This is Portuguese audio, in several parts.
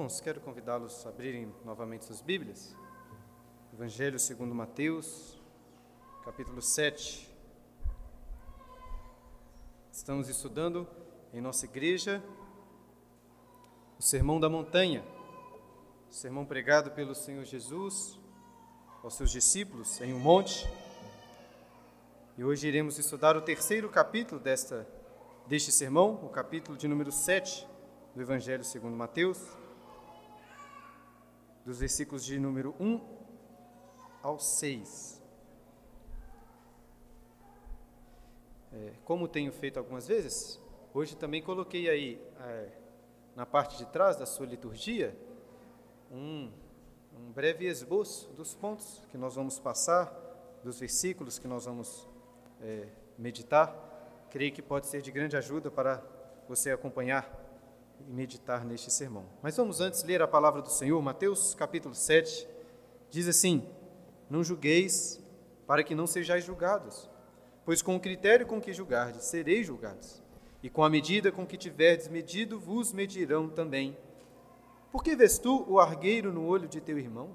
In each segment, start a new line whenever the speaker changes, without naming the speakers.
Irmãos, quero convidá-los a abrirem novamente suas Bíblias. Evangelho segundo Mateus, capítulo 7. Estamos estudando em nossa igreja o Sermão da Montanha, o sermão pregado pelo Senhor Jesus aos seus discípulos em um monte. E hoje iremos estudar o terceiro capítulo desta, deste sermão, o capítulo de número 7 do Evangelho segundo Mateus dos versículos de número 1 ao 6. É, como tenho feito algumas vezes, hoje também coloquei aí é, na parte de trás da sua liturgia um, um breve esboço dos pontos que nós vamos passar, dos versículos que nós vamos é, meditar. Creio que pode ser de grande ajuda para você acompanhar e meditar neste sermão. Mas vamos antes ler a palavra do Senhor, Mateus capítulo 7, diz assim: Não julgueis, para que não sejais julgados, pois com o critério com que julgardes, sereis julgados, e com a medida com que tiverdes medido, vos medirão também. Por que vês tu o argueiro no olho de teu irmão,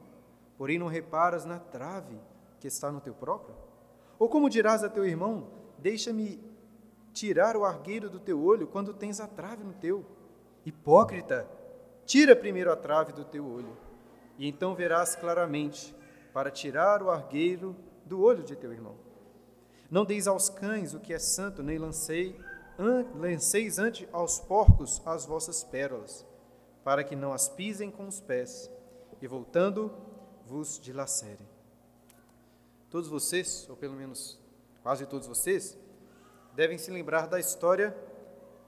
porém não reparas na trave que está no teu próprio? Ou como dirás a teu irmão: Deixa-me tirar o argueiro do teu olho quando tens a trave no teu? Hipócrita, tira primeiro a trave do teu olho, e então verás claramente para tirar o argueiro do olho de teu irmão. Não deis aos cães o que é santo, nem lancei, an, lanceis ante aos porcos as vossas pérolas, para que não as pisem com os pés, e voltando vos dilacerem. Todos vocês, ou pelo menos quase todos vocês, devem se lembrar da história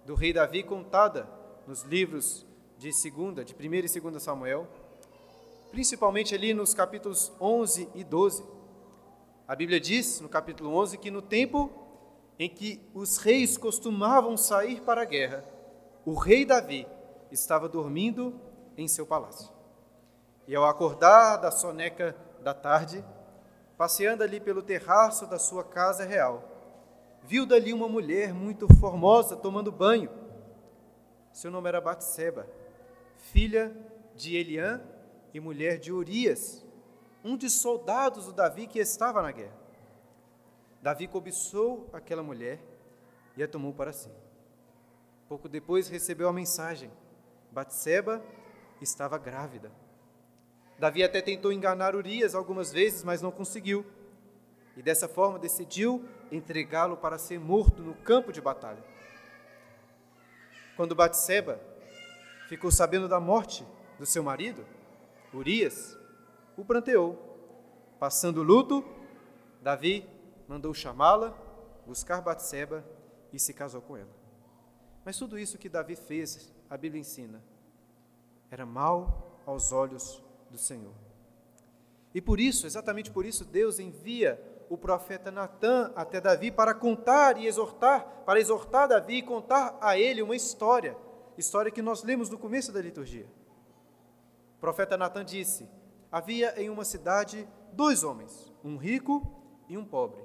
do rei Davi contada nos livros de segunda, de 1 e 2 Samuel, principalmente ali nos capítulos 11 e 12. A Bíblia diz, no capítulo 11, que no tempo em que os reis costumavam sair para a guerra, o rei Davi estava dormindo em seu palácio. E ao acordar da soneca da tarde, passeando ali pelo terraço da sua casa real, viu dali uma mulher muito formosa tomando banho seu nome era Batseba, filha de Eliã e mulher de Urias, um dos soldados do Davi que estava na guerra. Davi cobiçou aquela mulher e a tomou para si. Pouco depois recebeu a mensagem: Batseba estava grávida. Davi até tentou enganar Urias algumas vezes, mas não conseguiu. E dessa forma decidiu entregá-lo para ser morto no campo de batalha. Quando Batseba ficou sabendo da morte do seu marido, Urias, o pranteou. Passando luto, Davi mandou chamá-la, buscar Batseba e se casou com ela. Mas tudo isso que Davi fez, a Bíblia ensina, era mal aos olhos do Senhor. E por isso, exatamente por isso, Deus envia o profeta Natã até Davi para contar e exortar, para exortar Davi e contar a ele uma história, história que nós lemos no começo da liturgia. O profeta Natã disse: Havia em uma cidade dois homens, um rico e um pobre.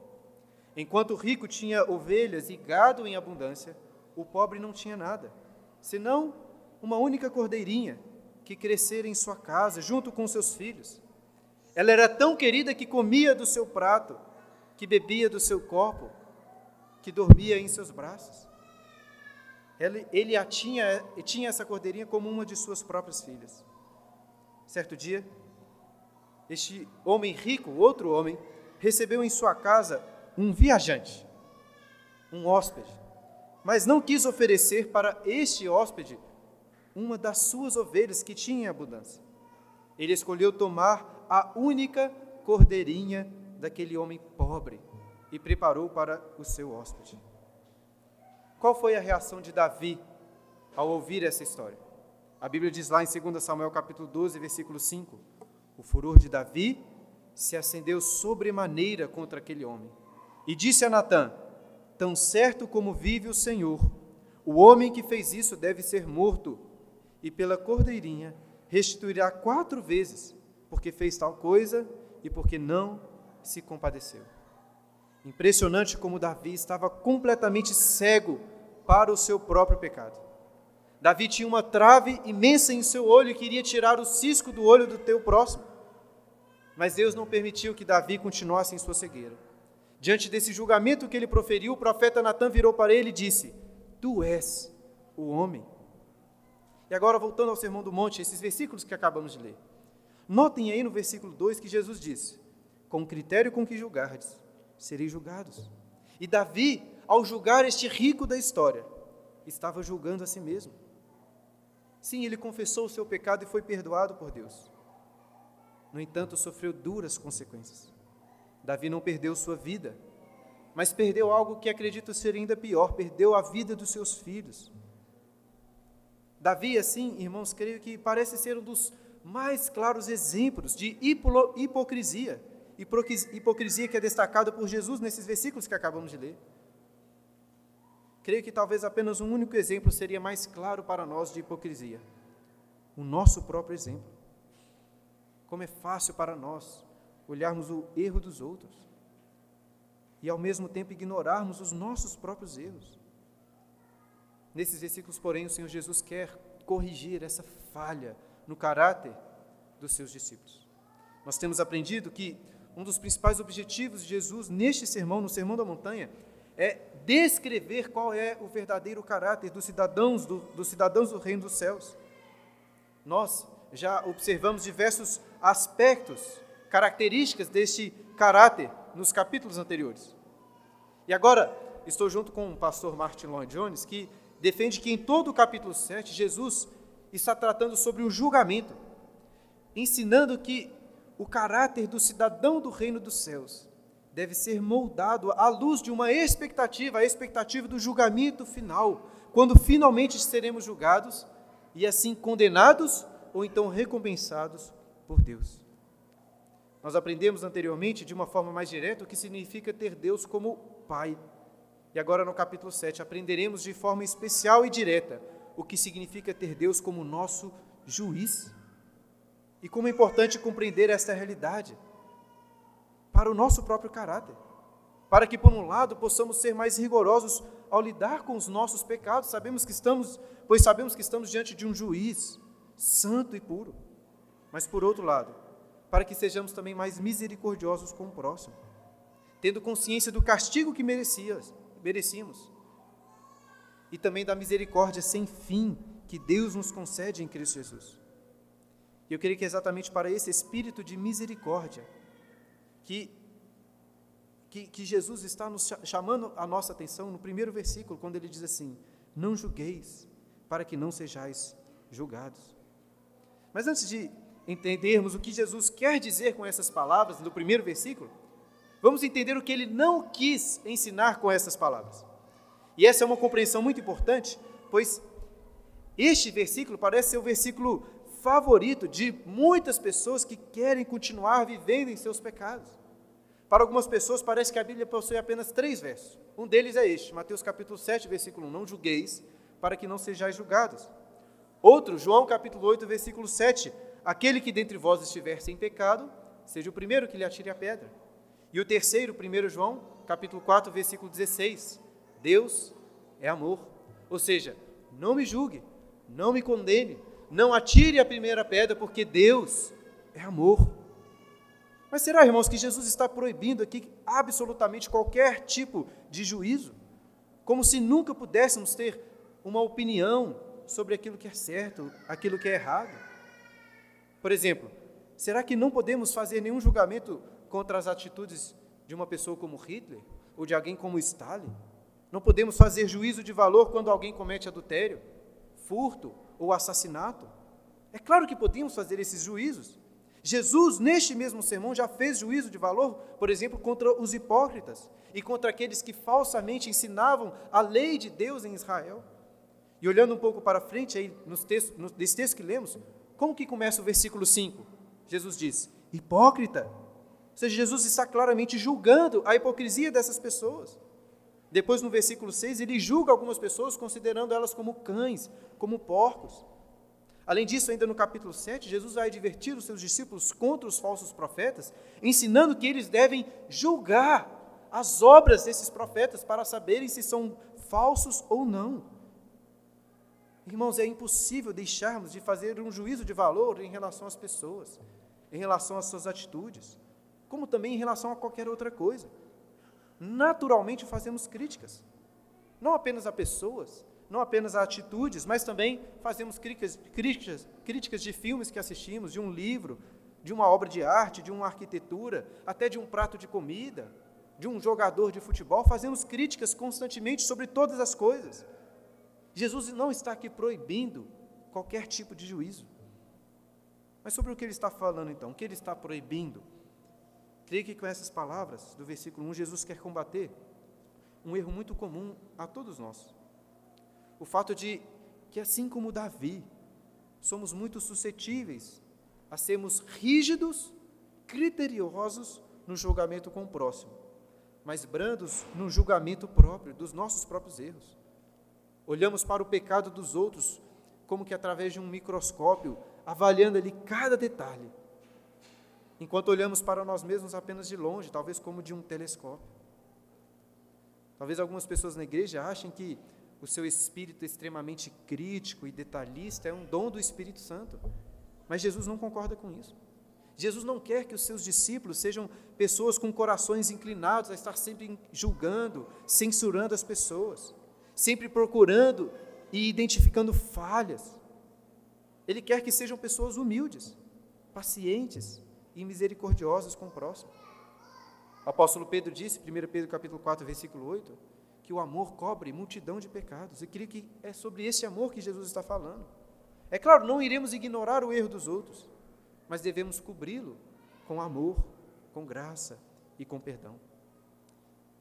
Enquanto o rico tinha ovelhas e gado em abundância, o pobre não tinha nada, senão uma única cordeirinha que crescera em sua casa junto com seus filhos. Ela era tão querida que comia do seu prato que bebia do seu copo, que dormia em seus braços. Ele, ele a tinha, tinha essa cordeirinha como uma de suas próprias filhas. Certo dia, este homem rico, outro homem, recebeu em sua casa um viajante, um hóspede, mas não quis oferecer para este hóspede uma das suas ovelhas que tinha abundância. Ele escolheu tomar a única cordeirinha daquele homem pobre e preparou para o seu hóspede. Qual foi a reação de Davi ao ouvir essa história? A Bíblia diz lá em 2 Samuel capítulo 12, versículo 5: O furor de Davi se acendeu sobremaneira contra aquele homem. E disse a Natã: Tão certo como vive o Senhor, o homem que fez isso deve ser morto, e pela cordeirinha restituirá quatro vezes, porque fez tal coisa e porque não se compadeceu. Impressionante como Davi estava completamente cego para o seu próprio pecado. Davi tinha uma trave imensa em seu olho e queria tirar o cisco do olho do teu próximo. Mas Deus não permitiu que Davi continuasse em sua cegueira. Diante desse julgamento que ele proferiu, o profeta Natan virou para ele e disse: Tu és o homem. E agora, voltando ao Sermão do Monte, esses versículos que acabamos de ler. Notem aí no versículo 2 que Jesus disse: Com o critério com que julgardes, sereis julgados. E Davi, ao julgar este rico da história, estava julgando a si mesmo. Sim, ele confessou o seu pecado e foi perdoado por Deus. No entanto, sofreu duras consequências. Davi não perdeu sua vida, mas perdeu algo que acredito ser ainda pior: perdeu a vida dos seus filhos. Davi, assim, irmãos, creio que parece ser um dos mais claros exemplos de hipocrisia, hipocrisia que é destacada por Jesus nesses versículos que acabamos de ler. Creio que talvez apenas um único exemplo seria mais claro para nós de hipocrisia: o nosso próprio exemplo. Como é fácil para nós olharmos o erro dos outros e ao mesmo tempo ignorarmos os nossos próprios erros. Nesses versículos, porém, o Senhor Jesus quer corrigir essa falha no caráter dos seus discípulos. Nós temos aprendido que um dos principais objetivos de Jesus neste sermão, no Sermão da Montanha, é descrever qual é o verdadeiro caráter dos cidadãos do, dos cidadãos do reino dos céus. Nós já observamos diversos aspectos, características deste caráter nos capítulos anteriores. E agora estou junto com o pastor Martin Lloyd Jones, que defende que em todo o capítulo 7 Jesus está tratando sobre o julgamento, ensinando que o caráter do cidadão do reino dos céus deve ser moldado à luz de uma expectativa, a expectativa do julgamento final, quando finalmente seremos julgados e assim condenados ou então recompensados por Deus. Nós aprendemos anteriormente, de uma forma mais direta, o que significa ter Deus como Pai. E agora, no capítulo 7, aprenderemos de forma especial e direta o que significa ter Deus como nosso juiz. E como é importante compreender esta realidade para o nosso próprio caráter. Para que, por um lado, possamos ser mais rigorosos ao lidar com os nossos pecados, sabemos que estamos, pois sabemos que estamos diante de um juiz santo e puro. Mas por outro lado, para que sejamos também mais misericordiosos com o próximo, tendo consciência do castigo que merecíamos, merecíamos e também da misericórdia sem fim que Deus nos concede em Cristo Jesus. E eu creio que é exatamente para esse espírito de misericórdia que, que, que Jesus está nos chamando a nossa atenção no primeiro versículo, quando ele diz assim: Não julgueis, para que não sejais julgados. Mas antes de entendermos o que Jesus quer dizer com essas palavras, no primeiro versículo, vamos entender o que ele não quis ensinar com essas palavras. E essa é uma compreensão muito importante, pois este versículo parece ser o versículo favorito de muitas pessoas que querem continuar vivendo em seus pecados. Para algumas pessoas parece que a Bíblia possui apenas três versos. Um deles é este, Mateus capítulo 7, versículo 1, não julgueis, para que não sejais julgados. Outro, João capítulo 8, versículo 7, aquele que dentre vós estiver sem pecado, seja o primeiro que lhe atire a pedra. E o terceiro, 1 João capítulo 4, versículo 16, Deus é amor. Ou seja, não me julgue, não me condene, não atire a primeira pedra, porque Deus é amor. Mas será, irmãos, que Jesus está proibindo aqui absolutamente qualquer tipo de juízo? Como se nunca pudéssemos ter uma opinião sobre aquilo que é certo, aquilo que é errado? Por exemplo, será que não podemos fazer nenhum julgamento contra as atitudes de uma pessoa como Hitler ou de alguém como Stalin? Não podemos fazer juízo de valor quando alguém comete adultério, furto ou assassinato? É claro que podemos fazer esses juízos. Jesus, neste mesmo sermão, já fez juízo de valor, por exemplo, contra os hipócritas e contra aqueles que falsamente ensinavam a lei de Deus em Israel. E olhando um pouco para frente, aí, nos textos, no, nesse texto que lemos, como que começa o versículo 5? Jesus diz: hipócrita. Ou seja, Jesus está claramente julgando a hipocrisia dessas pessoas. Depois, no versículo 6, ele julga algumas pessoas, considerando elas como cães, como porcos. Além disso, ainda no capítulo 7, Jesus vai advertir os seus discípulos contra os falsos profetas, ensinando que eles devem julgar as obras desses profetas para saberem se são falsos ou não. Irmãos, é impossível deixarmos de fazer um juízo de valor em relação às pessoas, em relação às suas atitudes, como também em relação a qualquer outra coisa. Naturalmente fazemos críticas, não apenas a pessoas, não apenas a atitudes, mas também fazemos críticas, críticas, críticas de filmes que assistimos, de um livro, de uma obra de arte, de uma arquitetura, até de um prato de comida, de um jogador de futebol, fazemos críticas constantemente sobre todas as coisas. Jesus não está aqui proibindo qualquer tipo de juízo. Mas sobre o que ele está falando então? O que ele está proibindo? Creio que com essas palavras do versículo 1, Jesus quer combater um erro muito comum a todos nós. O fato de que, assim como Davi, somos muito suscetíveis a sermos rígidos, criteriosos no julgamento com o próximo, mas brandos no julgamento próprio, dos nossos próprios erros. Olhamos para o pecado dos outros como que através de um microscópio, avaliando ali cada detalhe, enquanto olhamos para nós mesmos apenas de longe, talvez como de um telescópio. Talvez algumas pessoas na igreja achem que o seu espírito extremamente crítico e detalhista é um dom do Espírito Santo, mas Jesus não concorda com isso. Jesus não quer que os seus discípulos sejam pessoas com corações inclinados a estar sempre julgando, censurando as pessoas sempre procurando e identificando falhas. Ele quer que sejam pessoas humildes, pacientes e misericordiosas com o próximo. O apóstolo Pedro disse, 1 Pedro capítulo 4, versículo 8, que o amor cobre multidão de pecados. Eu creio que é sobre esse amor que Jesus está falando. É claro, não iremos ignorar o erro dos outros, mas devemos cobri-lo com amor, com graça e com perdão.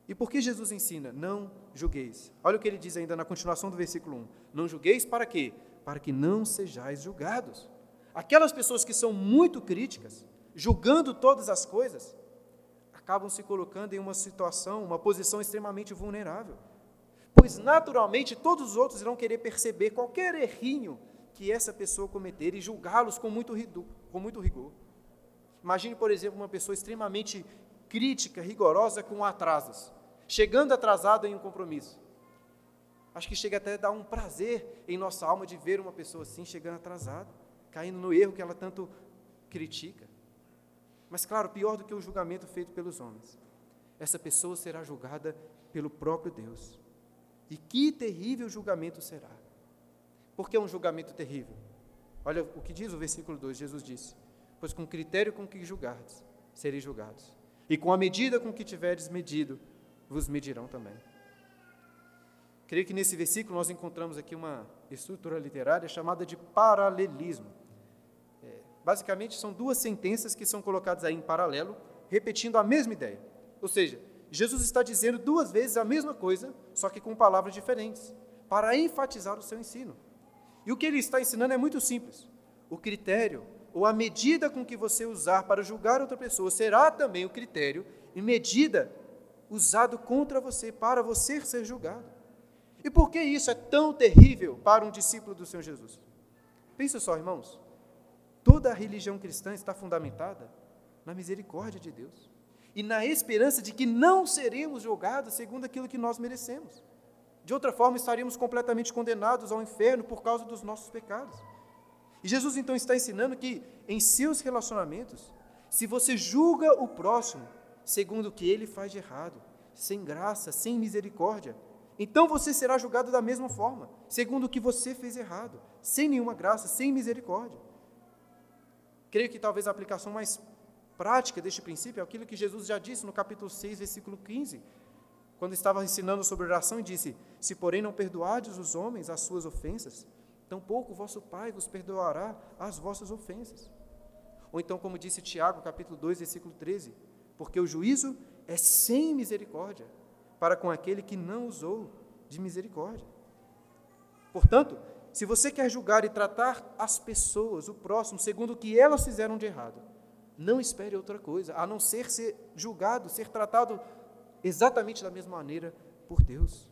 E por que Jesus ensina? Não julgueis. Olha o que ele diz ainda na continuação do versículo 1. Não julgueis para quê? Para que não sejais julgados. Aquelas pessoas que são muito críticas, julgando todas as coisas, acabam se colocando em uma situação, uma posição extremamente vulnerável. Pois naturalmente todos os outros irão querer perceber qualquer errinho que essa pessoa cometer e julgá-los com muito, com muito rigor. Imagine, por exemplo, uma pessoa extremamente crítica, rigorosa com atrasos chegando atrasado em um compromisso. Acho que chega até a dar um prazer em nossa alma de ver uma pessoa assim chegando atrasada, caindo no erro que ela tanto critica. Mas, claro, pior do que o julgamento feito pelos homens, essa pessoa será julgada pelo próprio Deus. E que terrível julgamento será! Por que é um julgamento terrível? Olha o que diz o versículo 2: Jesus disse: Pois com o critério com que julgardes, sereis julgados, e com a medida com que tiveres medido, vos medirão também. Creio que nesse versículo nós encontramos aqui uma estrutura literária chamada de paralelismo. Basicamente, são duas sentenças que são colocadas aí em paralelo, repetindo a mesma ideia. Ou seja, Jesus está dizendo duas vezes a mesma coisa, só que com palavras diferentes, para enfatizar o seu ensino. E o que ele está ensinando é muito simples. O critério, ou a medida com que você usar para julgar outra pessoa, será também o critério e medida usado contra você, para você ser julgado. E por que isso é tão terrível para um discípulo do Senhor Jesus? Pensa só, irmãos. Toda a religião cristã está fundamentada na misericórdia de Deus e na esperança de que não seremos julgados segundo aquilo que nós merecemos. De outra forma, estaríamos completamente condenados ao inferno por causa dos nossos pecados. E Jesus então está ensinando que em seus relacionamentos, se você julga o próximo, segundo o que ele faz de errado, sem graça, sem misericórdia. Então você será julgado da mesma forma, segundo o que você fez errado, sem nenhuma graça, sem misericórdia. Creio que talvez a aplicação mais prática deste princípio é aquilo que Jesus já disse no capítulo 6, versículo 15, quando estava ensinando sobre oração e disse: Se porém não perdoardes os homens as suas ofensas, tampouco vosso Pai vos perdoará as vossas ofensas. Ou então, como disse Tiago, capítulo 2, versículo 13, porque o juízo é sem misericórdia para com aquele que não usou de misericórdia. Portanto, se você quer julgar e tratar as pessoas, o próximo, segundo o que elas fizeram de errado, não espere outra coisa, a não ser ser julgado, ser tratado exatamente da mesma maneira por Deus.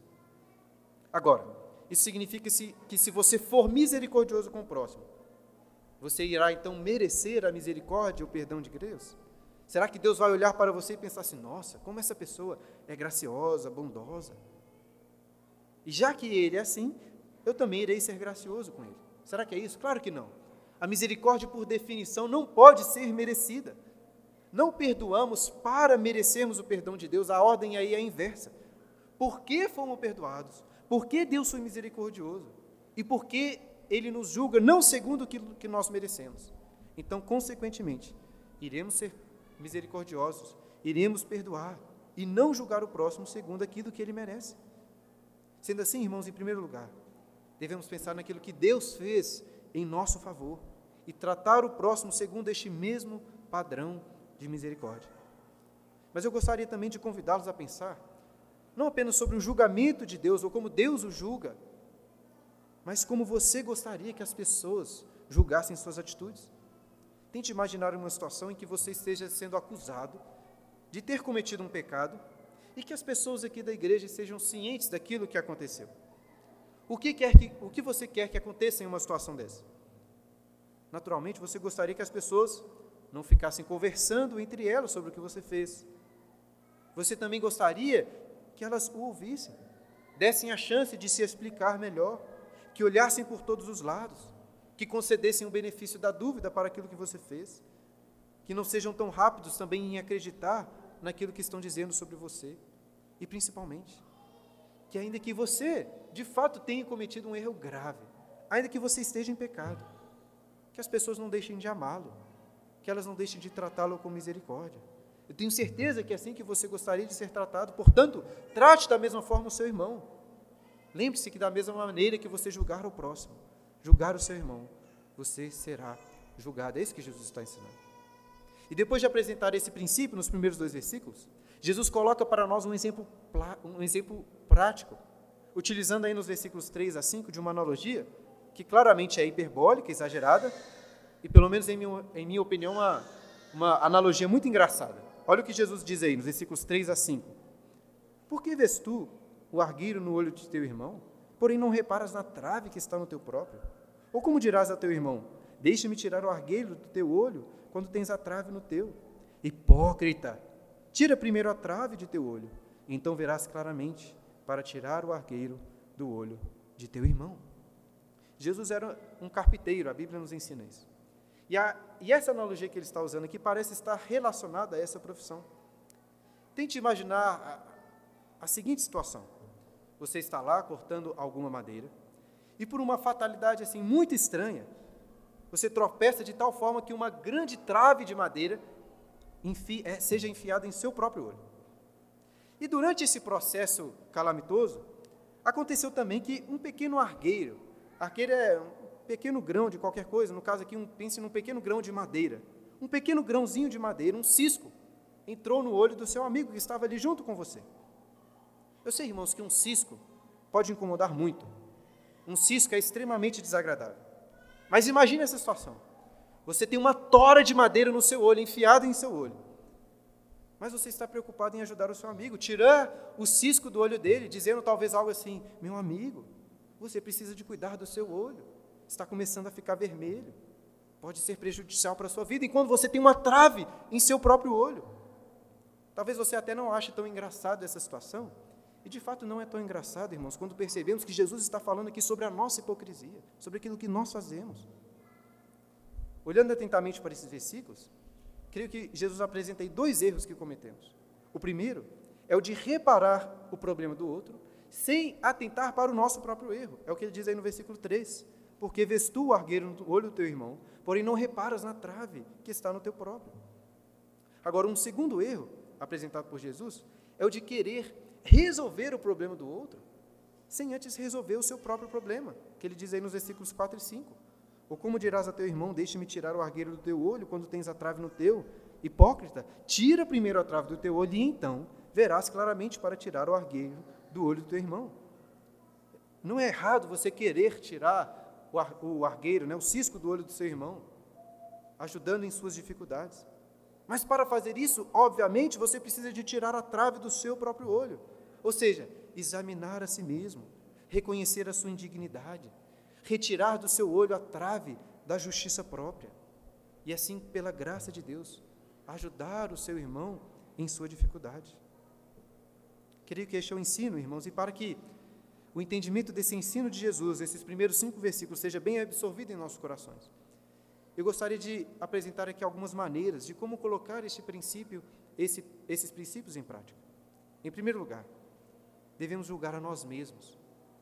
Agora, isso significa que se você for misericordioso com o próximo, você irá então merecer a misericórdia e o perdão de Deus? Será que Deus vai olhar para você e pensar assim: nossa, como essa pessoa é graciosa, bondosa? E já que ele é assim, eu também irei ser gracioso com ele. Será que é isso? Claro que não. A misericórdia, por definição, não pode ser merecida. Não perdoamos para merecermos o perdão de Deus, a ordem aí é inversa. Por que fomos perdoados? Por que Deus foi misericordioso? E por que Ele nos julga não segundo o que nós merecemos? Então, consequentemente, iremos ser misericordiosos, iremos perdoar e não julgar o próximo segundo aquilo que ele merece. Sendo assim, irmãos, em primeiro lugar, devemos pensar naquilo que Deus fez em nosso favor e tratar o próximo segundo este mesmo padrão de misericórdia. Mas eu gostaria também de convidá-los a pensar, não apenas sobre o julgamento de Deus ou como Deus o julga, mas como você gostaria que as pessoas julgassem suas atitudes. Tente imaginar uma situação em que você esteja sendo acusado de ter cometido um pecado e que as pessoas aqui da igreja sejam cientes daquilo que aconteceu. O que, quer que, o que você quer que aconteça em uma situação dessa? Naturalmente, você gostaria que as pessoas não ficassem conversando entre elas sobre o que você fez. Você também gostaria que elas o ouvissem, dessem a chance de se explicar melhor, que olhassem por todos os lados, que concedessem o benefício da dúvida para aquilo que você fez, que não sejam tão rápidos também em acreditar naquilo que estão dizendo sobre você, e principalmente, que ainda que você, de fato, tenha cometido um erro grave, ainda que você esteja em pecado, que as pessoas não deixem de amá-lo, que elas não deixem de tratá-lo com misericórdia. Eu tenho certeza que é assim que você gostaria de ser tratado, portanto, trate da mesma forma o seu irmão. Lembre-se que da mesma maneira que você julgar o próximo, julgar o seu irmão, você será julgado. É isso que Jesus está ensinando. E depois de apresentar esse princípio nos primeiros dois versículos, Jesus coloca para nós um exemplo, um exemplo prático, utilizando aí nos versículos 3 a 5 de uma analogia que claramente é hiperbólica, exagerada, e pelo menos em minha, em minha opinião, uma, uma analogia muito engraçada. Olha o que Jesus diz aí nos versículos 3 a 5. Por que vês tu o argueiro no olho de teu irmão, porém não reparas na trave que está no teu próprio? Ou como dirás a teu irmão: Deixa-me tirar o argueiro do teu olho, quando tens a trave no teu? Hipócrita! Tira primeiro a trave de teu olho, então verás claramente para tirar o argueiro do olho de teu irmão. Jesus era um carpinteiro, a Bíblia nos ensina isso. E, a, e essa analogia que ele está usando aqui parece estar relacionada a essa profissão. Tente imaginar a, a seguinte situação: você está lá cortando alguma madeira, e por uma fatalidade assim muito estranha, você tropeça de tal forma que uma grande trave de madeira enfi, é, seja enfiada em seu próprio olho. E durante esse processo calamitoso, aconteceu também que um pequeno argueiro, argueiro é um pequeno grão de qualquer coisa, no caso aqui, um, pense num pequeno grão de madeira, um pequeno grãozinho de madeira, um cisco, entrou no olho do seu amigo que estava ali junto com você. Eu sei, irmãos, que um cisco pode incomodar muito. Um cisco é extremamente desagradável. Mas imagine essa situação. Você tem uma tora de madeira no seu olho, enfiada em seu olho. Mas você está preocupado em ajudar o seu amigo, tirar o cisco do olho dele, dizendo talvez algo assim: meu amigo, você precisa de cuidar do seu olho. Está começando a ficar vermelho. Pode ser prejudicial para a sua vida, enquanto você tem uma trave em seu próprio olho. Talvez você até não ache tão engraçado essa situação. E de fato não é tão engraçado, irmãos, quando percebemos que Jesus está falando aqui sobre a nossa hipocrisia, sobre aquilo que nós fazemos. Olhando atentamente para esses versículos, creio que Jesus apresenta aí dois erros que cometemos. O primeiro é o de reparar o problema do outro, sem atentar para o nosso próprio erro. É o que ele diz aí no versículo 3. Porque vês tu o argueiro no olho do teu irmão, porém não reparas na trave que está no teu próprio. Agora, um segundo erro apresentado por Jesus é o de querer resolver o problema do outro, sem antes resolver o seu próprio problema, que ele diz aí nos versículos 4 e 5. Ou como dirás a teu irmão, deixe-me tirar o argueiro do teu olho quando tens a trave no teu? Hipócrita, tira primeiro a trave do teu olho e então verás claramente para tirar o argueiro do olho do teu irmão. Não é errado você querer tirar o argueiro, né, o cisco do olho do seu irmão, ajudando em suas dificuldades. Mas para fazer isso, obviamente, você precisa de tirar a trave do seu próprio olho. Ou seja, examinar a si mesmo, reconhecer a sua indignidade, retirar do seu olho a trave da justiça própria. E assim, pela graça de Deus, ajudar o seu irmão em sua dificuldade. Creio que este é o ensino, irmãos, e para que o entendimento desse ensino de Jesus, esses primeiros cinco versículos, seja bem absorvido em nossos corações. Eu gostaria de apresentar aqui algumas maneiras de como colocar este princípio, esse, esses princípios em prática. Em primeiro lugar, devemos julgar a nós mesmos,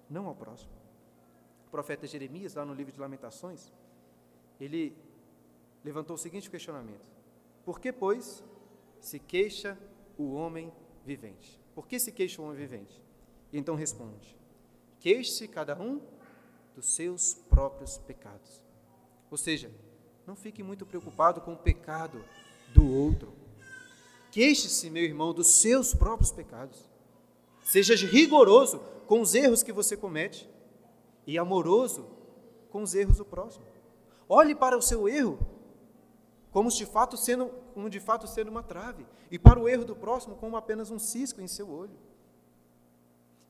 não ao próximo. Profeta Jeremias, lá no livro de Lamentações, ele levantou o seguinte questionamento: Por que, pois, se queixa o homem vivente? Por que se queixa o homem vivente? E então responde: Queixe cada um dos seus próprios pecados. Ou seja, não fique muito preocupado com o pecado do outro. Queixe-se, meu irmão, dos seus próprios pecados. Seja rigoroso com os erros que você comete e amoroso com os erros do próximo. Olhe para o seu erro como de fato sendo, como de fato sendo uma trave, e para o erro do próximo como apenas um cisco em seu olho.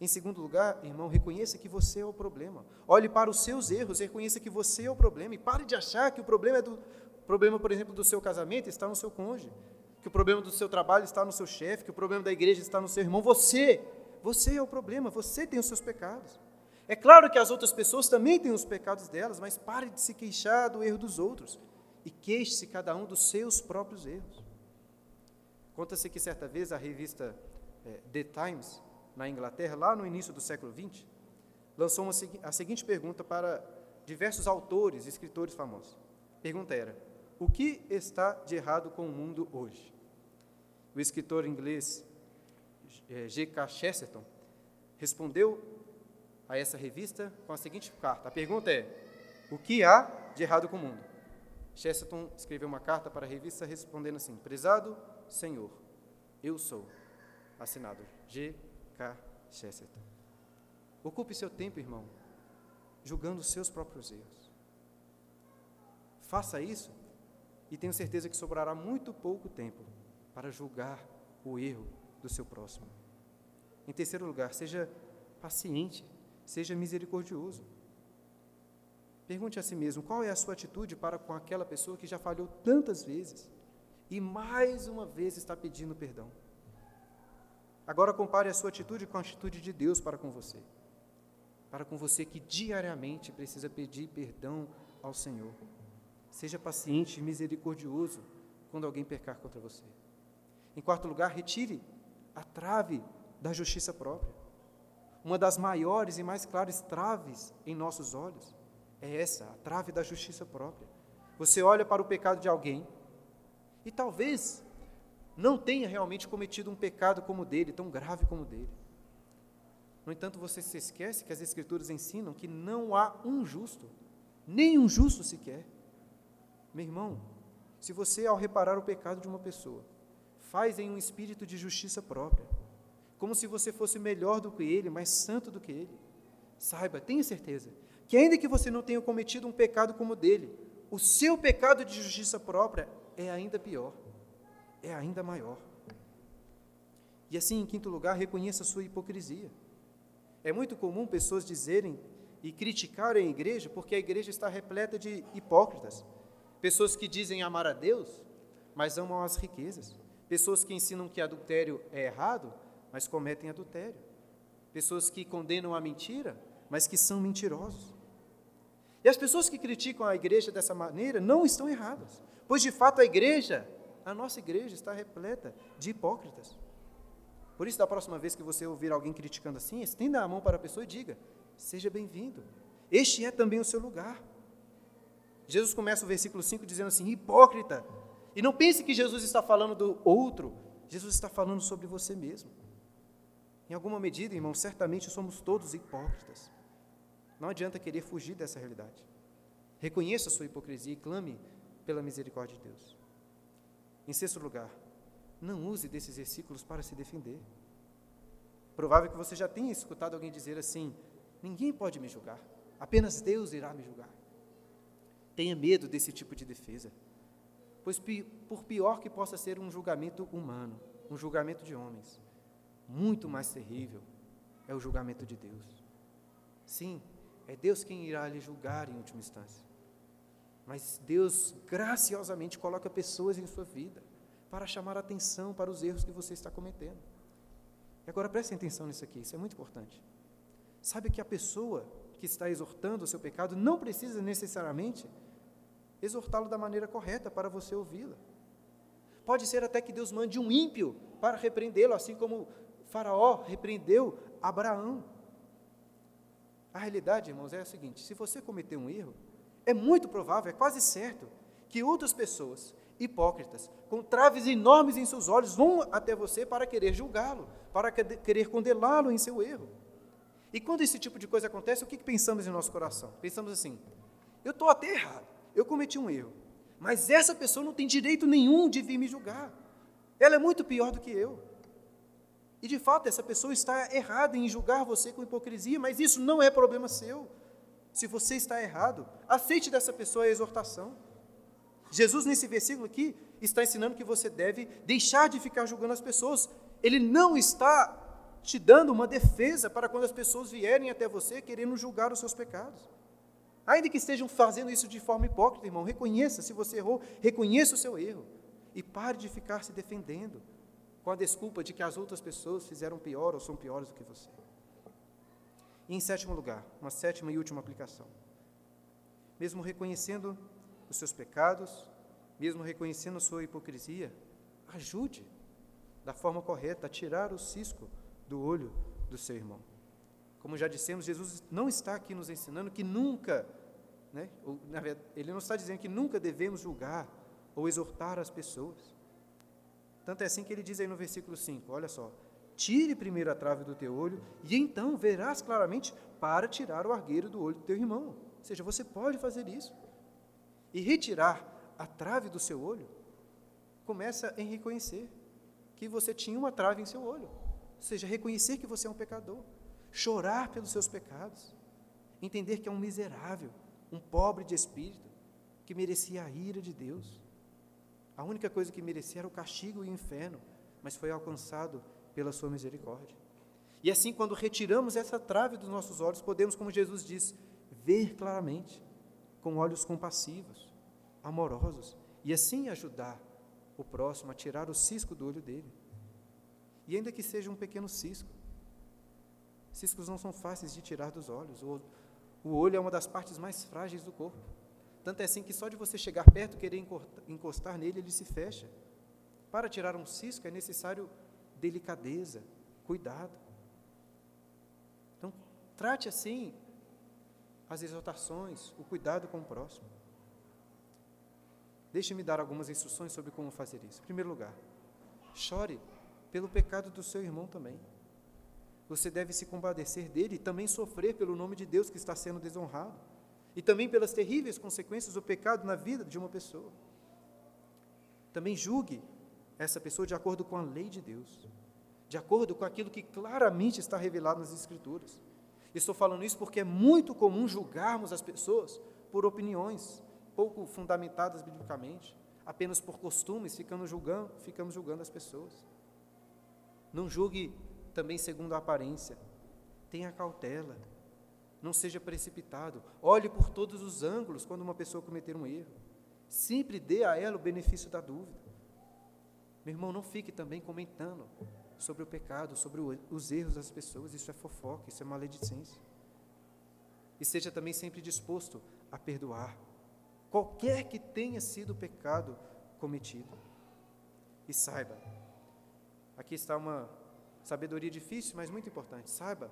Em segundo lugar, irmão, reconheça que você é o problema. Olhe para os seus erros, reconheça que você é o problema e pare de achar que o problema é do problema, por exemplo, do seu casamento está no seu cônjuge, que o problema do seu trabalho está no seu chefe, que o problema da igreja está no seu irmão. Você, você é o problema, você tem os seus pecados. É claro que as outras pessoas também têm os pecados delas, mas pare de se queixar do erro dos outros e queixe-se cada um dos seus próprios erros. Conta-se que certa vez a revista é, The Times na Inglaterra, lá no início do século XX, lançou uma, a seguinte pergunta para diversos autores e escritores famosos. A pergunta era: O que está de errado com o mundo hoje? O escritor inglês G.K. Chesterton respondeu a essa revista com a seguinte carta. A pergunta é: O que há de errado com o mundo? Chesterton escreveu uma carta para a revista respondendo assim: Prezado Senhor, eu sou. Assinado G. K. Chesterton. Ocupe seu tempo, irmão, julgando os seus próprios erros. Faça isso e tenho certeza que sobrará muito pouco tempo para julgar o erro do seu próximo. Em terceiro lugar, seja paciente, seja misericordioso. Pergunte a si mesmo qual é a sua atitude para com aquela pessoa que já falhou tantas vezes e mais uma vez está pedindo perdão. Agora compare a sua atitude com a atitude de Deus para com você. Para com você que diariamente precisa pedir perdão ao Senhor. Seja paciente e misericordioso quando alguém pecar contra você. Em quarto lugar, retire a trave da justiça própria. Uma das maiores e mais claras traves em nossos olhos é essa, a trave da justiça própria. Você olha para o pecado de alguém e talvez não tenha realmente cometido um pecado como o dele, tão grave como o dele. No entanto, você se esquece que as Escrituras ensinam que não há um justo, nem um justo sequer. Meu irmão, se você, ao reparar o pecado de uma pessoa, faz em um espírito de justiça própria, como se você fosse melhor do que ele, mais santo do que ele, saiba, tenha certeza, que ainda que você não tenha cometido um pecado como o dele, o seu pecado de justiça própria é ainda pior é ainda maior. E assim, em quinto lugar, reconheça a sua hipocrisia. É muito comum pessoas dizerem e criticarem a igreja porque a igreja está repleta de hipócritas. Pessoas que dizem amar a Deus, mas amam as riquezas. Pessoas que ensinam que adultério é errado, mas cometem adultério. Pessoas que condenam a mentira, mas que são mentirosos. E as pessoas que criticam a igreja dessa maneira não estão erradas, pois de fato a igreja a nossa igreja está repleta de hipócritas. Por isso, da próxima vez que você ouvir alguém criticando assim, estenda a mão para a pessoa e diga: Seja bem-vindo. Este é também o seu lugar. Jesus começa o versículo 5 dizendo assim: Hipócrita. E não pense que Jesus está falando do outro, Jesus está falando sobre você mesmo. Em alguma medida, irmão, certamente somos todos hipócritas. Não adianta querer fugir dessa realidade. Reconheça a sua hipocrisia e clame pela misericórdia de Deus. Em sexto lugar, não use desses versículos para se defender. Provável que você já tenha escutado alguém dizer assim: ninguém pode me julgar, apenas Deus irá me julgar. Tenha medo desse tipo de defesa, pois, por pior que possa ser um julgamento humano, um julgamento de homens, muito mais terrível é o julgamento de Deus. Sim, é Deus quem irá lhe julgar em última instância. Mas Deus graciosamente coloca pessoas em sua vida para chamar a atenção para os erros que você está cometendo. E agora prestem atenção nisso aqui, isso é muito importante. Sabe que a pessoa que está exortando o seu pecado não precisa necessariamente exortá-lo da maneira correta para você ouvi-la. Pode ser até que Deus mande um ímpio para repreendê-lo, assim como Faraó repreendeu Abraão. A realidade, irmãos, é a seguinte: se você cometer um erro, é muito provável, é quase certo, que outras pessoas hipócritas, com traves enormes em seus olhos, vão até você para querer julgá-lo, para querer condená-lo em seu erro. E quando esse tipo de coisa acontece, o que pensamos em nosso coração? Pensamos assim: eu estou até errado, eu cometi um erro, mas essa pessoa não tem direito nenhum de vir me julgar. Ela é muito pior do que eu. E de fato, essa pessoa está errada em julgar você com hipocrisia, mas isso não é problema seu. Se você está errado, aceite dessa pessoa a exortação. Jesus, nesse versículo aqui, está ensinando que você deve deixar de ficar julgando as pessoas. Ele não está te dando uma defesa para quando as pessoas vierem até você querendo julgar os seus pecados. Ainda que estejam fazendo isso de forma hipócrita, irmão, reconheça, se você errou, reconheça o seu erro. E pare de ficar se defendendo com a desculpa de que as outras pessoas fizeram pior ou são piores do que você. E em sétimo lugar, uma sétima e última aplicação. Mesmo reconhecendo os seus pecados, mesmo reconhecendo sua hipocrisia, ajude da forma correta a tirar o cisco do olho do seu irmão. Como já dissemos, Jesus não está aqui nos ensinando que nunca, né, ou, verdade, ele não está dizendo que nunca devemos julgar ou exortar as pessoas. Tanto é assim que ele diz aí no versículo 5, olha só, tire primeiro a trave do teu olho, e então verás claramente para tirar o argueiro do olho do teu irmão. Ou seja, você pode fazer isso e retirar a trave do seu olho, começa em reconhecer que você tinha uma trave em seu olho. Ou seja, reconhecer que você é um pecador, chorar pelos seus pecados, entender que é um miserável, um pobre de espírito, que merecia a ira de Deus. A única coisa que merecia era o castigo e o inferno, mas foi alcançado pela sua misericórdia. E assim, quando retiramos essa trave dos nossos olhos, podemos, como Jesus diz, ver claramente, com olhos compassivos, amorosos e assim ajudar o próximo a tirar o cisco do olho dele. E ainda que seja um pequeno cisco. Ciscos não são fáceis de tirar dos olhos. O, olho é uma das partes mais frágeis do corpo. Tanto é assim que só de você chegar perto, querer encostar nele, ele se fecha. Para tirar um cisco é necessário delicadeza, cuidado. Então, trate assim as exortações, o cuidado com o próximo. Deixe-me dar algumas instruções sobre como fazer isso. Em primeiro lugar, chore pelo pecado do seu irmão também. Você deve se compadecer dele e também sofrer pelo nome de Deus que está sendo desonrado. E também pelas terríveis consequências do pecado na vida de uma pessoa. Também julgue essa pessoa de acordo com a lei de Deus, de acordo com aquilo que claramente está revelado nas Escrituras. Estou falando isso porque é muito comum julgarmos as pessoas por opiniões, pouco fundamentadas biblicamente, apenas por costumes, ficamos julgando, ficamos julgando as pessoas. Não julgue também segundo a aparência. Tenha cautela. Não seja precipitado. Olhe por todos os ângulos quando uma pessoa cometer um erro. Sempre dê a ela o benefício da dúvida. Meu irmão, não fique também comentando sobre o pecado, sobre os erros das pessoas. Isso é fofoca, isso é maledicência. E seja também sempre disposto a perdoar qualquer que tenha sido o pecado cometido. E saiba, aqui está uma sabedoria difícil, mas muito importante. Saiba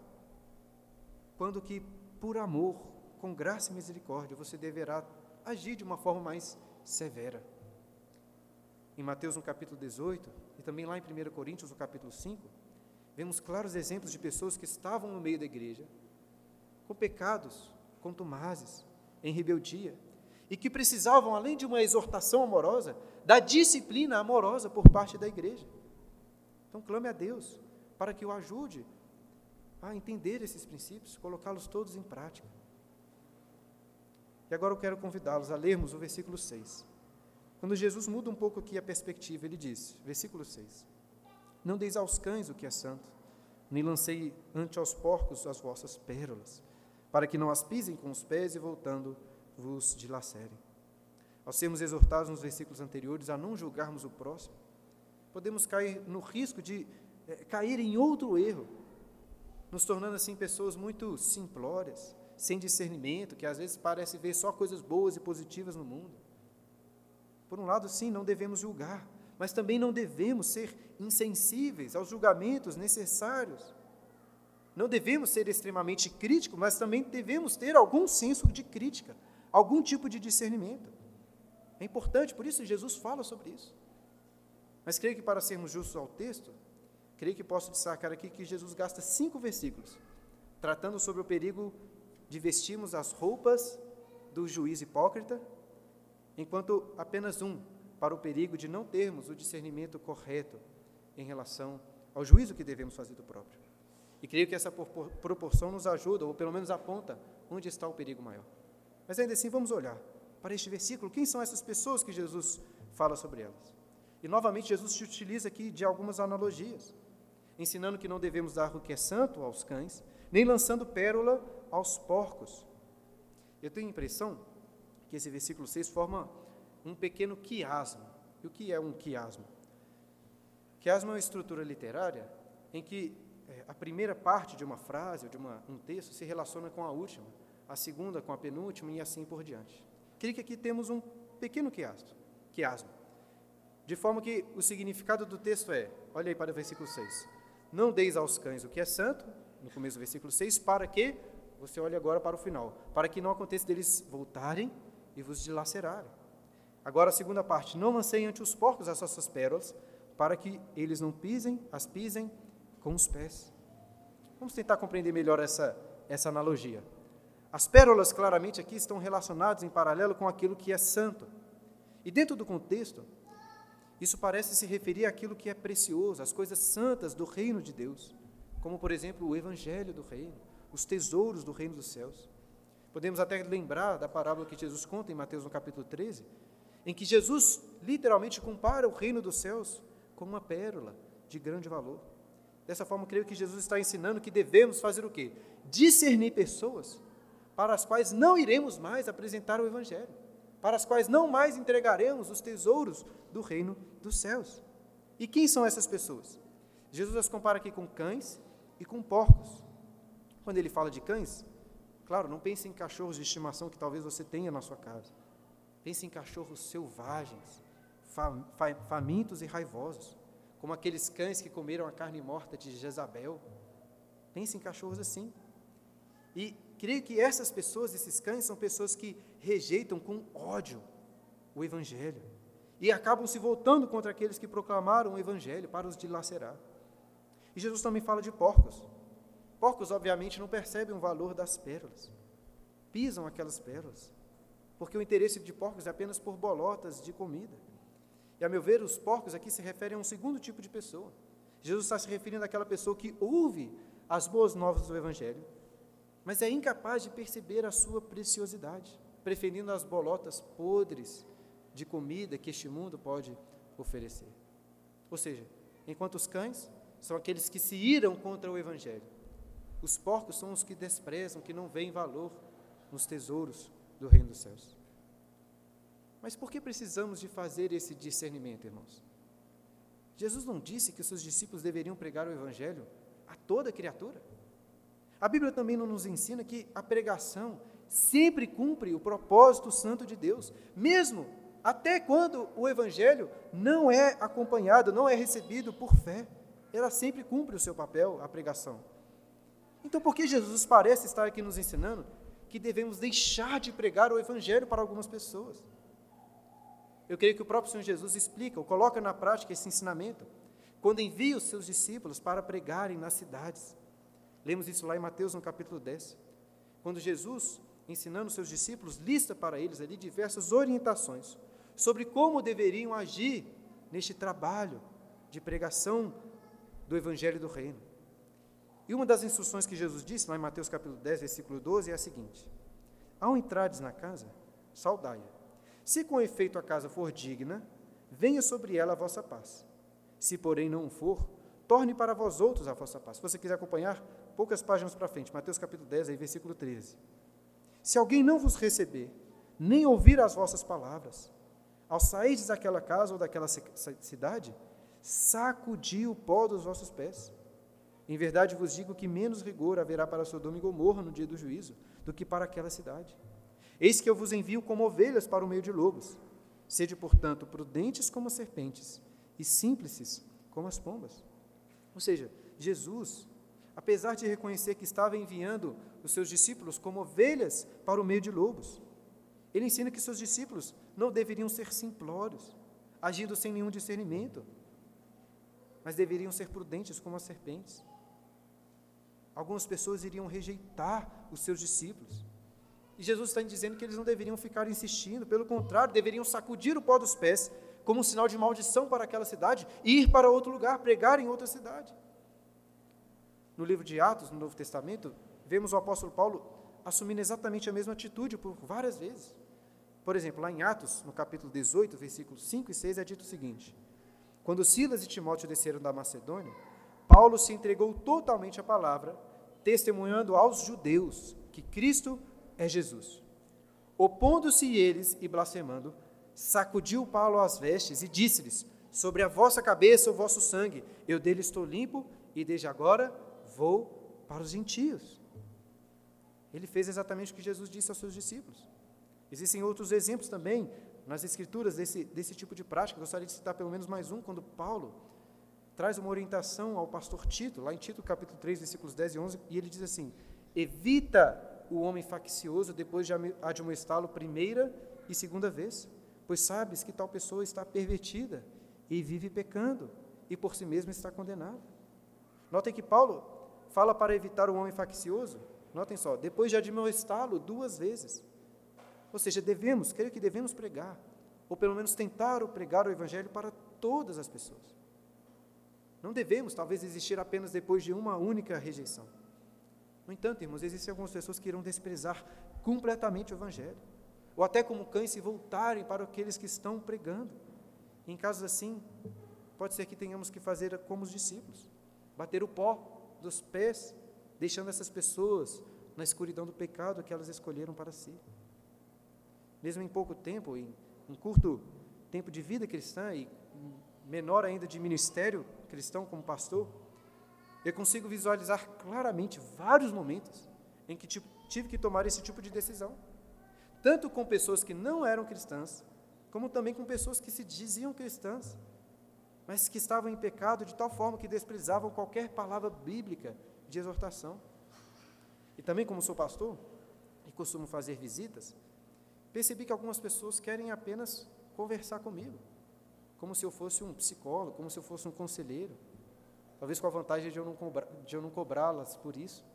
quando que por amor, com graça e misericórdia, você deverá agir de uma forma mais severa. Em Mateus no capítulo 18 e também lá em 1 Coríntios no capítulo 5, vemos claros exemplos de pessoas que estavam no meio da igreja com pecados contumazes, em rebeldia, e que precisavam, além de uma exortação amorosa, da disciplina amorosa por parte da igreja. Então, clame a Deus para que o ajude a entender esses princípios, colocá-los todos em prática. E agora eu quero convidá-los a lermos o versículo 6. Quando Jesus muda um pouco aqui a perspectiva, ele diz, versículo 6: Não deis aos cães o que é santo, nem lancei ante aos porcos as vossas pérolas, para que não as pisem com os pés e voltando vos dilacerem. Ao sermos exortados nos versículos anteriores a não julgarmos o próximo, podemos cair no risco de é, cair em outro erro, nos tornando assim pessoas muito simplórias, sem discernimento, que às vezes parece ver só coisas boas e positivas no mundo. Por um lado, sim, não devemos julgar, mas também não devemos ser insensíveis aos julgamentos necessários. Não devemos ser extremamente críticos, mas também devemos ter algum senso de crítica, algum tipo de discernimento. É importante, por isso Jesus fala sobre isso. Mas creio que para sermos justos ao texto, creio que posso destacar aqui que Jesus gasta cinco versículos tratando sobre o perigo de vestirmos as roupas do juiz hipócrita, enquanto apenas um para o perigo de não termos o discernimento correto em relação ao juízo que devemos fazer do próprio. E creio que essa proporção nos ajuda, ou pelo menos aponta, onde está o perigo maior. Mas ainda assim, vamos olhar para este versículo. Quem são essas pessoas que Jesus fala sobre elas? E novamente, Jesus se utiliza aqui de algumas analogias, ensinando que não devemos dar o que é santo aos cães, nem lançando pérola aos porcos. Eu tenho a impressão que esse versículo 6 forma um pequeno quiasmo. E o que é um quiasmo? Quiasmo é uma estrutura literária em que é, a primeira parte de uma frase ou de uma, um texto se relaciona com a última, a segunda com a penúltima e assim por diante. Creio que aqui temos um pequeno quiasmo, quiasmo, de forma que o significado do texto é, olha aí para o versículo 6, não deis aos cães o que é santo, no começo do versículo 6, para que, você olha agora para o final, para que não aconteça deles voltarem e vos dilacerarem. Agora a segunda parte, não lancei ante os porcos as vossas pérolas, para que eles não pisem, as pisem com os pés. Vamos tentar compreender melhor essa, essa analogia. As pérolas, claramente, aqui estão relacionadas em paralelo com aquilo que é santo. E dentro do contexto, isso parece se referir àquilo que é precioso, às coisas santas do reino de Deus, como, por exemplo, o evangelho do reino, os tesouros do reino dos céus. Podemos até lembrar da parábola que Jesus conta em Mateus no capítulo 13, em que Jesus literalmente compara o reino dos céus com uma pérola de grande valor. Dessa forma, creio que Jesus está ensinando que devemos fazer o quê? Discernir pessoas para as quais não iremos mais apresentar o Evangelho, para as quais não mais entregaremos os tesouros do reino dos céus. E quem são essas pessoas? Jesus as compara aqui com cães e com porcos. Quando ele fala de cães, claro, não pense em cachorros de estimação que talvez você tenha na sua casa. Pense em cachorros selvagens, famintos e raivosos como aqueles cães que comeram a carne morta de Jezabel. Pense em cachorros assim. E creio que essas pessoas, esses cães, são pessoas que rejeitam com ódio o Evangelho e acabam se voltando contra aqueles que proclamaram o Evangelho para os dilacerar. E Jesus também fala de porcos. Porcos, obviamente, não percebem o valor das pérolas, pisam aquelas pérolas, porque o interesse de porcos é apenas por bolotas de comida. E, a meu ver, os porcos aqui se referem a um segundo tipo de pessoa. Jesus está se referindo àquela pessoa que ouve as boas novas do Evangelho, mas é incapaz de perceber a sua preciosidade, preferindo as bolotas podres de comida que este mundo pode oferecer. Ou seja, enquanto os cães são aqueles que se iram contra o Evangelho, os porcos são os que desprezam, que não veem valor nos tesouros do reino dos céus. Mas por que precisamos de fazer esse discernimento, irmãos? Jesus não disse que os seus discípulos deveriam pregar o evangelho a toda criatura? A Bíblia também nos ensina que a pregação sempre cumpre o propósito santo de Deus, mesmo até quando o evangelho não é acompanhado, não é recebido por fé. Ela sempre cumpre o seu papel, a pregação. Então, por que Jesus parece estar aqui nos ensinando que devemos deixar de pregar o evangelho para algumas pessoas? Eu creio que o próprio Senhor Jesus explica ou coloca na prática esse ensinamento quando envia os seus discípulos para pregarem nas cidades. Lemos isso lá em Mateus, no capítulo 10. Quando Jesus, ensinando seus discípulos, lista para eles ali diversas orientações sobre como deveriam agir neste trabalho de pregação do Evangelho do Reino. E uma das instruções que Jesus disse, lá em Mateus capítulo 10, versículo 12, é a seguinte: Ao entrares na casa, saudai-a. Se com efeito a casa for digna, venha sobre ela a vossa paz. Se, porém, não for, torne para vós outros a vossa paz. Se você quiser acompanhar, poucas páginas para frente, Mateus capítulo 10, aí, versículo 13. Se alguém não vos receber, nem ouvir as vossas palavras, ao sairdes daquela casa ou daquela cidade, sacudi o pó dos vossos pés. Em verdade vos digo que menos rigor haverá para Sodoma e Gomorra no dia do juízo do que para aquela cidade. Eis que eu vos envio como ovelhas para o meio de lobos. Sede, portanto, prudentes como as serpentes e simples como as pombas. Ou seja, Jesus, apesar de reconhecer que estava enviando os seus discípulos como ovelhas para o meio de lobos, ele ensina que seus discípulos não deveriam ser simplórios, agindo sem nenhum discernimento, mas deveriam ser prudentes como as serpentes. Algumas pessoas iriam rejeitar os seus discípulos. E Jesus está dizendo que eles não deveriam ficar insistindo, pelo contrário, deveriam sacudir o pó dos pés como um sinal de maldição para aquela cidade e ir para outro lugar, pregar em outra cidade. No livro de Atos, no Novo Testamento, vemos o apóstolo Paulo assumindo exatamente a mesma atitude por várias vezes. Por exemplo, lá em Atos, no capítulo 18, versículos 5 e 6, é dito o seguinte: Quando Silas e Timóteo desceram da Macedônia, Paulo se entregou totalmente à palavra, testemunhando aos judeus que Cristo é Jesus. Opondo-se eles e blasfemando, sacudiu Paulo as vestes e disse-lhes: Sobre a vossa cabeça o vosso sangue, eu dele estou limpo e desde agora vou para os gentios. Ele fez exatamente o que Jesus disse aos seus discípulos. Existem outros exemplos também nas Escrituras desse, desse tipo de prática. Gostaria de citar pelo menos mais um, quando Paulo traz uma orientação ao pastor Tito, lá em Tito capítulo 3, versículos 10 e 11, e ele diz assim: Evita o homem faccioso depois de admoestá-lo primeira e segunda vez, pois sabes que tal pessoa está pervertida e vive pecando, e por si mesma está condenada. Notem que Paulo fala para evitar o homem faccioso, notem só, depois de admoestá-lo duas vezes. Ou seja, devemos, creio que devemos pregar, ou pelo menos tentar pregar o evangelho para todas as pessoas. Não devemos, talvez, existir apenas depois de uma única rejeição. No entanto, irmãos, existem algumas pessoas que irão desprezar completamente o Evangelho, ou até como cães se voltarem para aqueles que estão pregando. em casos assim, pode ser que tenhamos que fazer como os discípulos, bater o pó dos pés, deixando essas pessoas na escuridão do pecado que elas escolheram para si. Mesmo em pouco tempo, em um curto tempo de vida cristã e menor ainda de ministério cristão como pastor, eu consigo visualizar claramente vários momentos em que tive que tomar esse tipo de decisão. Tanto com pessoas que não eram cristãs, como também com pessoas que se diziam cristãs, mas que estavam em pecado de tal forma que desprezavam qualquer palavra bíblica de exortação. E também, como sou pastor e costumo fazer visitas, percebi que algumas pessoas querem apenas conversar comigo, como se eu fosse um psicólogo, como se eu fosse um conselheiro. Talvez com a vantagem de eu não, de eu não cobrá-las por isso.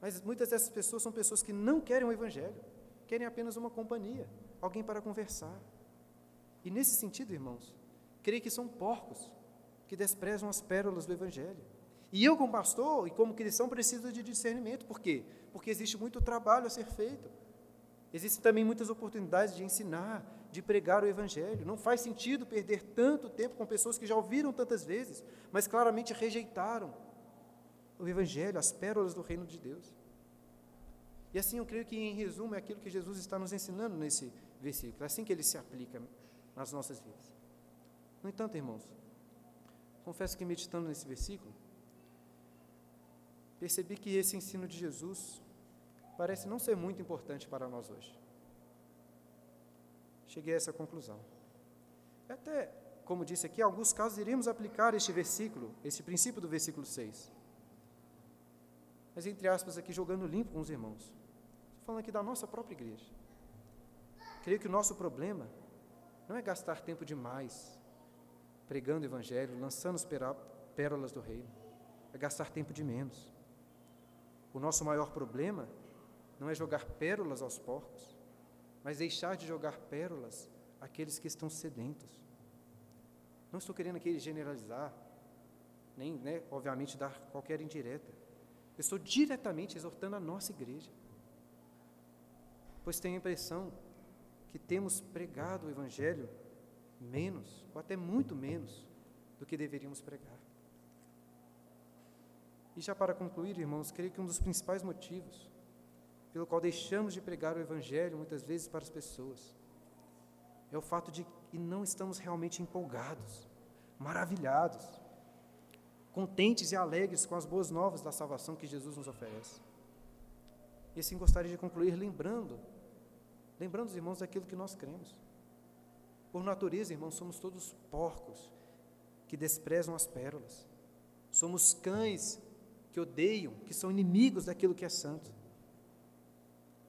Mas muitas dessas pessoas são pessoas que não querem o Evangelho, querem apenas uma companhia, alguém para conversar. E nesse sentido, irmãos, creio que são porcos que desprezam as pérolas do Evangelho. E eu, como pastor e como cristão, preciso de discernimento. Por quê? Porque existe muito trabalho a ser feito. Existem também muitas oportunidades de ensinar, de pregar o Evangelho. Não faz sentido perder tanto tempo com pessoas que já ouviram tantas vezes, mas claramente rejeitaram o Evangelho, as pérolas do reino de Deus. E assim eu creio que, em resumo, é aquilo que Jesus está nos ensinando nesse versículo, é assim que ele se aplica nas nossas vidas. No entanto, irmãos, confesso que meditando nesse versículo, percebi que esse ensino de Jesus parece não ser muito importante para nós hoje cheguei a essa conclusão. Até, como disse aqui, em alguns casos iremos aplicar este versículo, este princípio do versículo 6. Mas, entre aspas, aqui jogando limpo com os irmãos. Estou falando aqui da nossa própria igreja. Creio que o nosso problema não é gastar tempo demais pregando o Evangelho, lançando as pérolas do reino. É gastar tempo de menos. O nosso maior problema não é jogar pérolas aos porcos, mas deixar de jogar pérolas àqueles que estão sedentos. Não estou querendo aqui generalizar, nem, né, obviamente, dar qualquer indireta. Eu estou diretamente exortando a nossa igreja, pois tenho a impressão que temos pregado o Evangelho menos, ou até muito menos, do que deveríamos pregar. E já para concluir, irmãos, creio que um dos principais motivos pelo qual deixamos de pregar o Evangelho muitas vezes para as pessoas. É o fato de que não estamos realmente empolgados, maravilhados contentes e alegres com as boas novas da salvação que Jesus nos oferece. E assim gostaria de concluir lembrando, lembrando os irmãos daquilo que nós cremos. Por natureza, irmãos, somos todos porcos que desprezam as pérolas. Somos cães que odeiam, que são inimigos daquilo que é santo.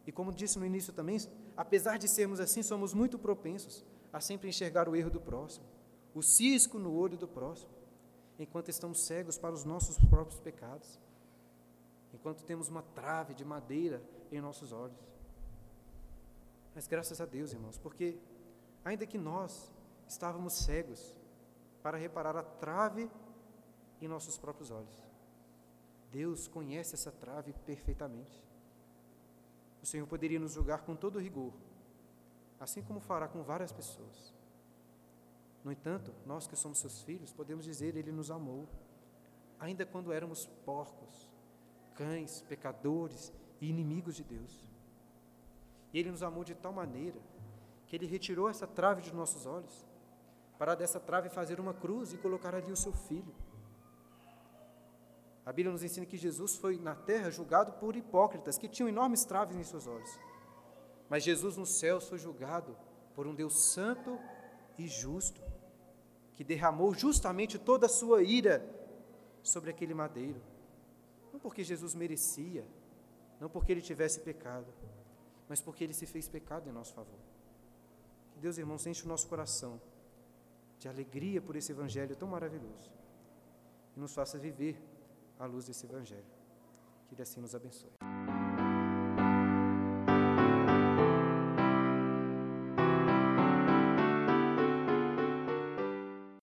E como disse no início também, apesar de sermos assim, somos muito propensos a sempre enxergar o erro do próximo, o cisco no olho do próximo, enquanto estamos cegos para os nossos próprios pecados, enquanto temos uma trave de madeira em nossos olhos. Mas graças a Deus, irmãos, porque ainda que nós estávamos cegos para reparar a trave em nossos próprios olhos, Deus conhece essa trave perfeitamente. O Senhor poderia nos julgar com todo rigor, assim como fará com várias pessoas. No entanto, nós que somos seus filhos, podemos dizer: Ele nos amou, ainda quando éramos porcos, cães, pecadores e inimigos de Deus. E Ele nos amou de tal maneira que Ele retirou essa trave de nossos olhos, para dessa trave fazer uma cruz e colocar ali o seu filho. A Bíblia nos ensina que Jesus foi na terra julgado por hipócritas que tinham enormes traves em seus olhos. Mas Jesus no céu foi julgado por um Deus santo e justo, que derramou justamente toda a sua ira sobre aquele madeiro. Não porque Jesus merecia, não porque ele tivesse pecado, mas porque ele se fez pecado em nosso favor. Deus, irmãos, enche o nosso coração de alegria por esse evangelho tão maravilhoso e nos faça viver à luz desse Evangelho. Que Ele assim nos abençoe.